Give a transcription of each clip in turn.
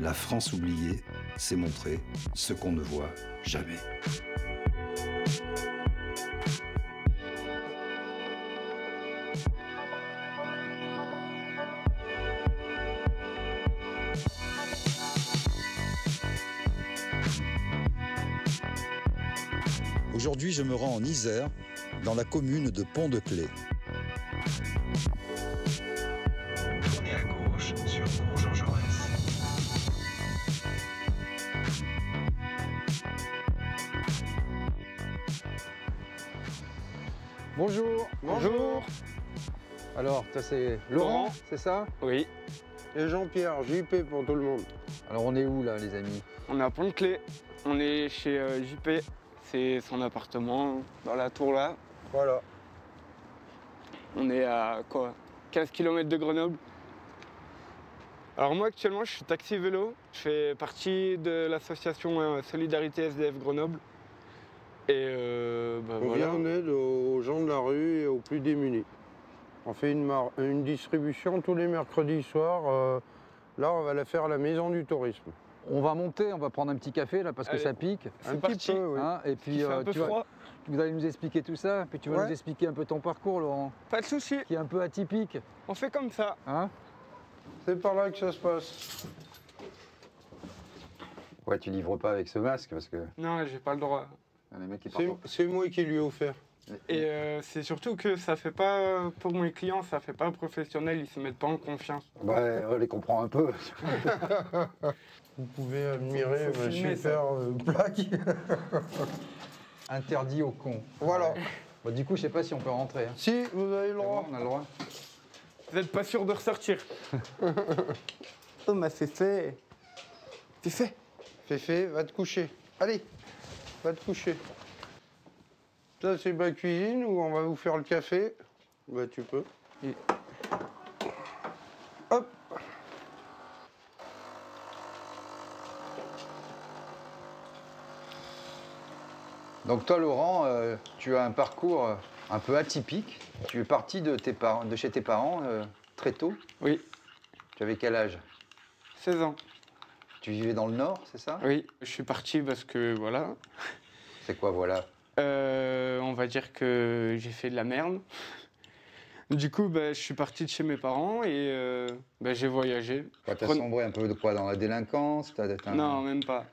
La France oubliée, c'est montrer ce qu'on ne voit jamais. Aujourd'hui, je me rends en Isère, dans la commune de Pont-de-Clé. Bonjour. Bonjour. Alors, toi c'est Laurent, Laurent. c'est ça? Oui, Et Jean-Pierre, JP pour tout le monde. Alors on est où là les amis? On est à Pont-de-Clé. On est chez euh, JP. C'est son appartement dans la tour là. Voilà. On est à quoi 15 km de Grenoble. Alors moi actuellement je suis taxi vélo. Je fais partie de l'association euh, Solidarité SDF Grenoble. Et euh, bah, On voilà. vient en aide aux gens de la rue et aux plus démunis. On fait une, mar- une distribution tous les mercredis soirs. euh, là, on va la faire à la Maison du Tourisme. On va monter, on va prendre un petit café là parce que ça pique. C'est un parti. petit peu, oui. hein, et puis euh, un peu tu vas- vous allez nous expliquer tout ça, puis tu vas Ouais. nous expliquer un peu ton parcours Laurent, Pas de souci. qui est un peu atypique. On fait comme ça. Hein C'est par là que ça se passe. ouais, tu livres pas avec ce masque parce que Non, j'ai pas le droit. Les mecs qui C'est c'est moi qui lui ai offert. Et euh, c'est surtout que ça fait pas pour mes clients, ça fait pas professionnel. Ils se mettent pas en confiance. Ouais, on les comprend un peu. Vous pouvez admirer ma super plaque. Interdit aux cons. voilà. Bon, du coup, je sais pas si on peut rentrer. hein. Si, vous avez le bon, droit. on a le droit. Vous êtes pas sûr de ressortir Oh, fait. C'est fait. Féfé, va te coucher. Allez, va te coucher. Ça, c'est ma cuisine où on va vous faire le café? Bah, tu peux. Et- Hop. Donc toi Laurent, euh, tu as un parcours euh, un peu atypique. Tu es parti de, tes parents, de chez tes parents euh, très tôt? Oui, Tu avais quel âge? 16 ans. Tu vivais dans le Nord, c'est ça? Oui, je suis parti parce que voilà. C'est quoi, voilà? Euh, on va dire que j'ai fait de la merde. Du coup, bah, je suis parti de chez mes parents et euh, bah, j'ai voyagé. T'as Je prenais- sombré un peu de quoi Dans la délinquance? T'as t'as- Non, même pas.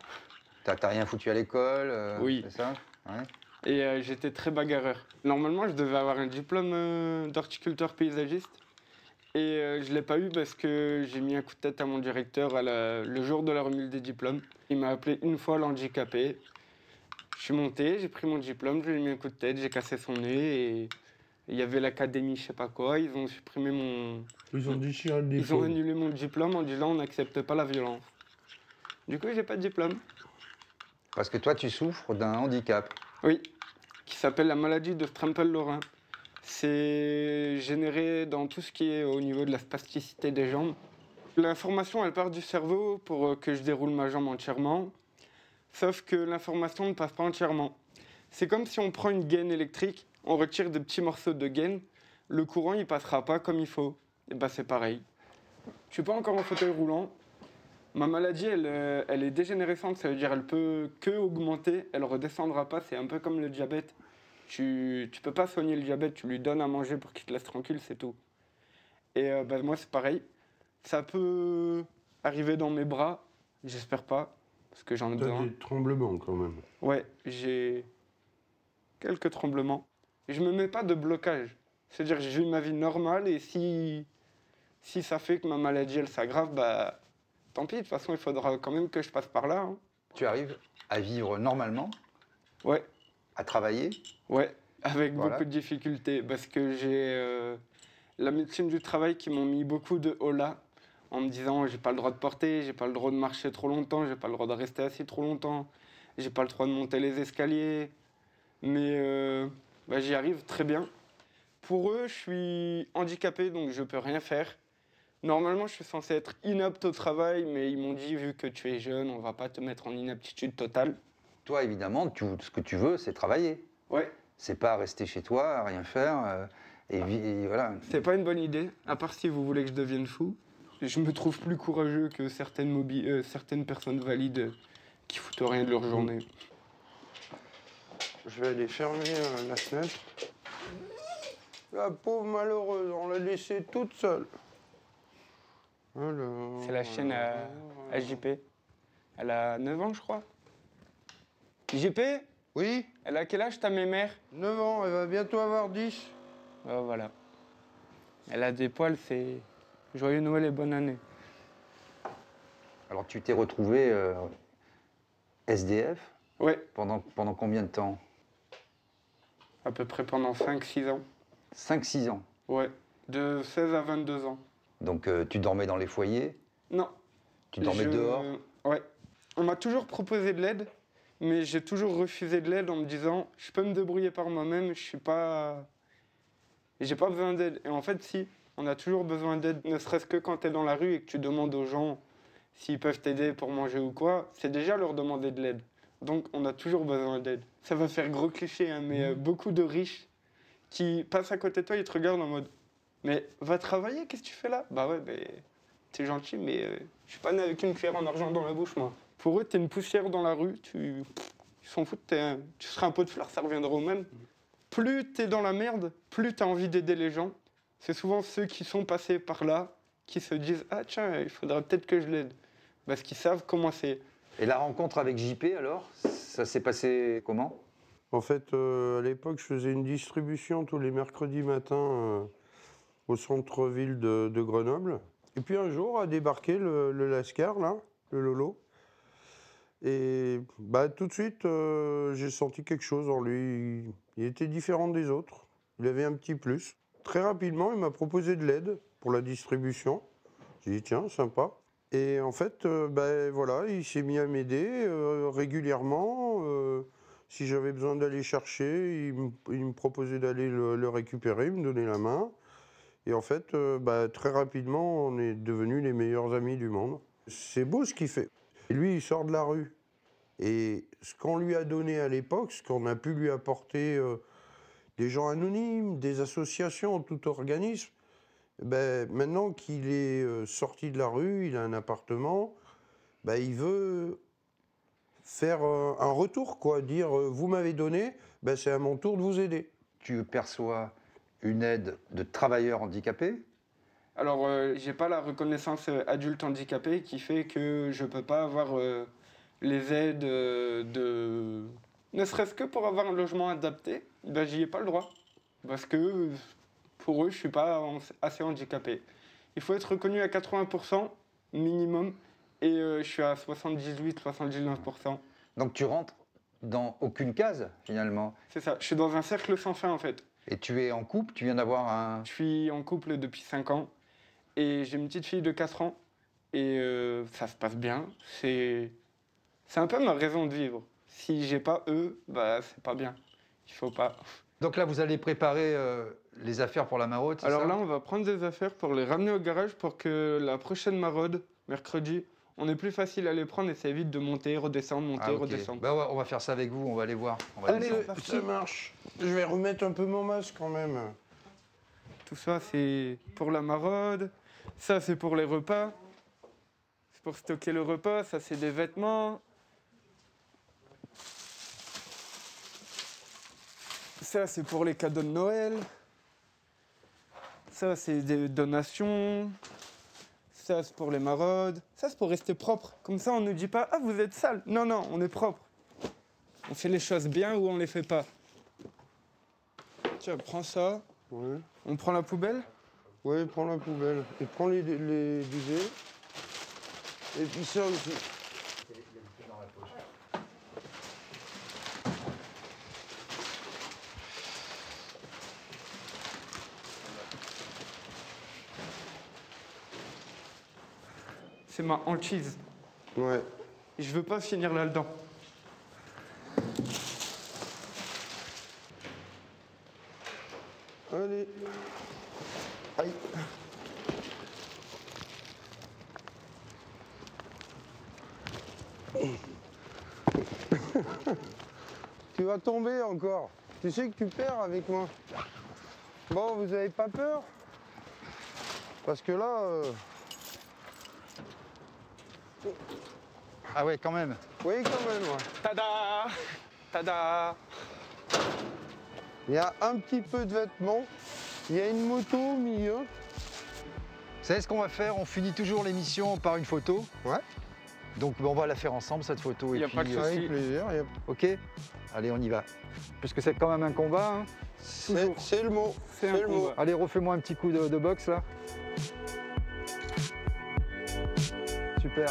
t'as- t'as rien foutu à l'école euh, Oui. C'est ça? Ouais. Et euh, j'étais très bagarreur. Normalement, je devais avoir un diplôme d'horticulteur paysagiste. Et euh, je ne l'ai pas eu parce que j'ai mis un coup de tête à mon directeur à la- le jour de la remise des diplômes. Il m'a appelé une fois l'handicapé. Je suis monté, j'ai pris mon diplôme, je lui ai mis un coup de tête, j'ai cassé son nez et il y avait l'académie, je sais pas quoi. Ils ont supprimé mon. Ils ont déchiré le Ils ont annulé mon diplôme en disant on n'accepte pas la violence. Du coup, j'ai pas de diplôme. Parce que toi, tu souffres d'un handicap. Oui, qui s'appelle la maladie de Strempel-Lorrain. C'est généré dans tout ce qui est au niveau de la spasticité des jambes. L'information, elle part du cerveau pour euh, que je déroule ma jambe entièrement, sauf que l'information ne passe pas entièrement. C'est comme si on prend une gaine électrique, on retire des petits morceaux de gaine, le courant il passera pas comme il faut. Et ben c'est pareil. Je suis pas encore en fauteuil roulant. Ma maladie, elle, euh, elle est dégénérescente, ça veut dire elle peut que augmenter, elle redescendra pas. C'est un peu comme le diabète. Tu, tu peux pas soigner le diabète, tu lui donnes à manger pour qu'il te laisse tranquille, c'est tout. Et euh, bah, moi, c'est pareil. Ça peut arriver dans mes bras, j'espère pas, parce que j'en ai T'as besoin. des tremblements quand même. Ouais, j'ai quelques tremblements. Je me mets pas de blocage. C'est-à-dire que j'ai eu ma vie normale et si, si ça fait que ma maladie elle s'aggrave, bah tant pis, de toute façon il faudra quand même que je passe par là. hein. Tu arrives à vivre normalement, Ouais, à travailler. ouais, avec Voilà. beaucoup de difficultés parce que j'ai euh, la médecine du travail qui m'ont mis beaucoup de hola en me disant j'ai pas le droit de porter, j'ai pas le droit de marcher trop longtemps, j'ai pas le droit de rester assis trop longtemps, j'ai pas le droit de monter les escaliers. Mais euh, bah, j'y arrive très bien. Pour eux, je suis handicapé, donc je peux rien faire. Normalement, je suis censé être inapte au travail, mais ils m'ont dit, vu que tu es jeune, on va pas te mettre en inaptitude totale. Toi, évidemment, tu- ce que tu veux, c'est travailler. Ouais. C'est pas rester chez toi, à rien faire. euh, et, voilà. C'est pas une bonne idée, à part si vous voulez que je devienne fou. Je me trouve plus courageux que certaines, mobi- euh, certaines personnes valides qui foutent rien de leur journée. Je vais aller fermer euh, la fenêtre. La pauvre malheureuse, on l'a laissée toute seule. C'est la chienne à, alors, à JP. Elle a 9 ans, je crois. JP, Oui, elle a quel âge ta mémère? 9 ans, elle va bientôt avoir 10. Oh, Voilà. Elle a des poils, c'est joyeux Noël et bonne année. Alors, tu t'es retrouvé euh, SDF Ouais, pendant, pendant combien de temps? À peu près pendant 5-6 ans. 5-6 ans. Ouais, de 16 à 22 ans. Donc, euh, tu dormais dans les foyers, Non, tu dormais Je- dehors? Ouais. On m'a toujours proposé de l'aide, mais j'ai toujours refusé de l'aide en me disant je peux me débrouiller par moi-même, je suis pas. J'ai pas besoin d'aide. Et en fait, si, on a toujours besoin d'aide, ne serait-ce que quand tu es dans la rue et que tu demandes aux gens s'ils peuvent t'aider pour manger ou quoi, c'est déjà leur demander de l'aide. Donc on a toujours besoin d'aide. Ça va faire gros cliché, hein, mais euh, beaucoup de riches qui passent à côté de toi, ils te regardent en mode Mais va travailler, qu'est-ce que tu fais là? Bah ouais, mais t'es gentil, mais euh, je suis pas né avec une cuillère en argent dans la bouche, moi. Pour eux, t'es une poussière dans la rue, tu. Ils s'en foutent, un- tu seras un pot de fleurs, ça reviendra au même. Plus t'es dans la merde, plus t'as envie d'aider les gens. C'est souvent ceux qui sont passés par là qui se disent Ah tiens, il faudrait peut-être que je l'aide. Parce qu'ils savent comment c'est. Et la rencontre avec JP, alors Ça s'est passé comment? En fait, euh, à l'époque, je faisais une distribution tous les mercredis matins euh, au centre-ville de, de Grenoble. Et puis un jour a débarqué le, le Lascar, là, le Lolo. Et bah, tout de suite, euh, j'ai senti quelque chose en lui. Il, était différent des autres. Il avait un petit plus. Très rapidement, il m'a proposé de l'aide pour la distribution. J'ai dit, tiens, sympa. Et en fait, euh, ben, voilà, il s'est mis à m'aider euh, régulièrement. euh, si j'avais besoin d'aller chercher, il me, proposait d'aller le, récupérer, me donner la main. Et en fait, bah, très rapidement, on est devenus les meilleurs amis du monde. C'est beau ce qu'il fait. Et lui, il sort de la rue. Et ce qu'on lui a donné à l'époque, ce qu'on a pu lui apporter euh, des gens anonymes, des associations, tout organisme, ben, maintenant qu'il est euh, sorti de la rue, il a un appartement, ben, il veut faire euh, un retour, quoi. Dire, vous m'avez donné, ben, c'est à mon tour de vous aider. Tu perçois une aide de travailleurs handicapés? Alors, euh, j'ai pas la reconnaissance euh, adulte handicapé qui fait que je peux pas avoir euh, les aides euh, de. Ne serait-ce que pour avoir un logement adapté, ben, j'y ai pas le droit. Parce que pour eux, je suis pas assez handicapé. Il faut être reconnu à 80% minimum et je suis à 78-79%. Donc tu rentres dans aucune case finalement. C'est ça, je suis dans un cercle sans fin en fait. Et tu es en couple, tu viens d'avoir un... Je suis en couple depuis 5 ans et j'ai une petite fille de 4 ans et euh, ça se passe bien. C'est c'est un peu ma raison de vivre. Si j'ai pas eux, bah c'est pas bien. Il faut pas. Donc là, vous allez préparer euh, les affaires pour la maraude, Alors ça? là, on va prendre des affaires pour les ramener au garage pour que la prochaine maraude, mercredi, on est plus facile à les prendre et ça évite de monter, redescendre, monter, Ah, redescendre. Bah ouais, on va faire ça avec vous, on va aller voir. On va Allez, descendre. ça marche. Je vais remettre un peu mon masque quand même. Tout ça, c'est pour la maraude. Ça, c'est pour les repas. C'est pour stocker le repas. Ça, c'est des vêtements. Ça, c'est pour les cadeaux de Noël. Ça, c'est des donations. Ça, c'est pour les maraudes. Ça, c'est pour rester propre. Comme ça, on ne dit pas Ah, vous êtes sale. Non, non, on est propre. On fait les choses bien ou on les fait pas. Tiens, prends ça. Ouais. On prend la poubelle? Ouais, prends la poubelle. Et prends les, les duvets. Et puis ça aussi. c'est ma hantise. Ouais. Je veux pas finir là-dedans. Allez. Aïe. tu vas tomber encore. Tu sais que tu perds avec moi. Bon, vous avez pas peur? Parce que là, euh, Ah ouais, quand même. oui quand même. ouais. Tada Tada Il y a un petit peu de vêtements. Il y a une moto au milieu. Vous savez ce qu'on va faire? On finit toujours l'émission par une photo. Ouais. Donc bon, on va la faire ensemble cette photo. Y et a pas de puis, souci. Avec plaisir. il y a- ok Allez, on y va. Parce que c'est quand même un combat. hein. C'est le mot. C'est le mot. Allez, refais-moi un petit coup de, de boxe là. Super.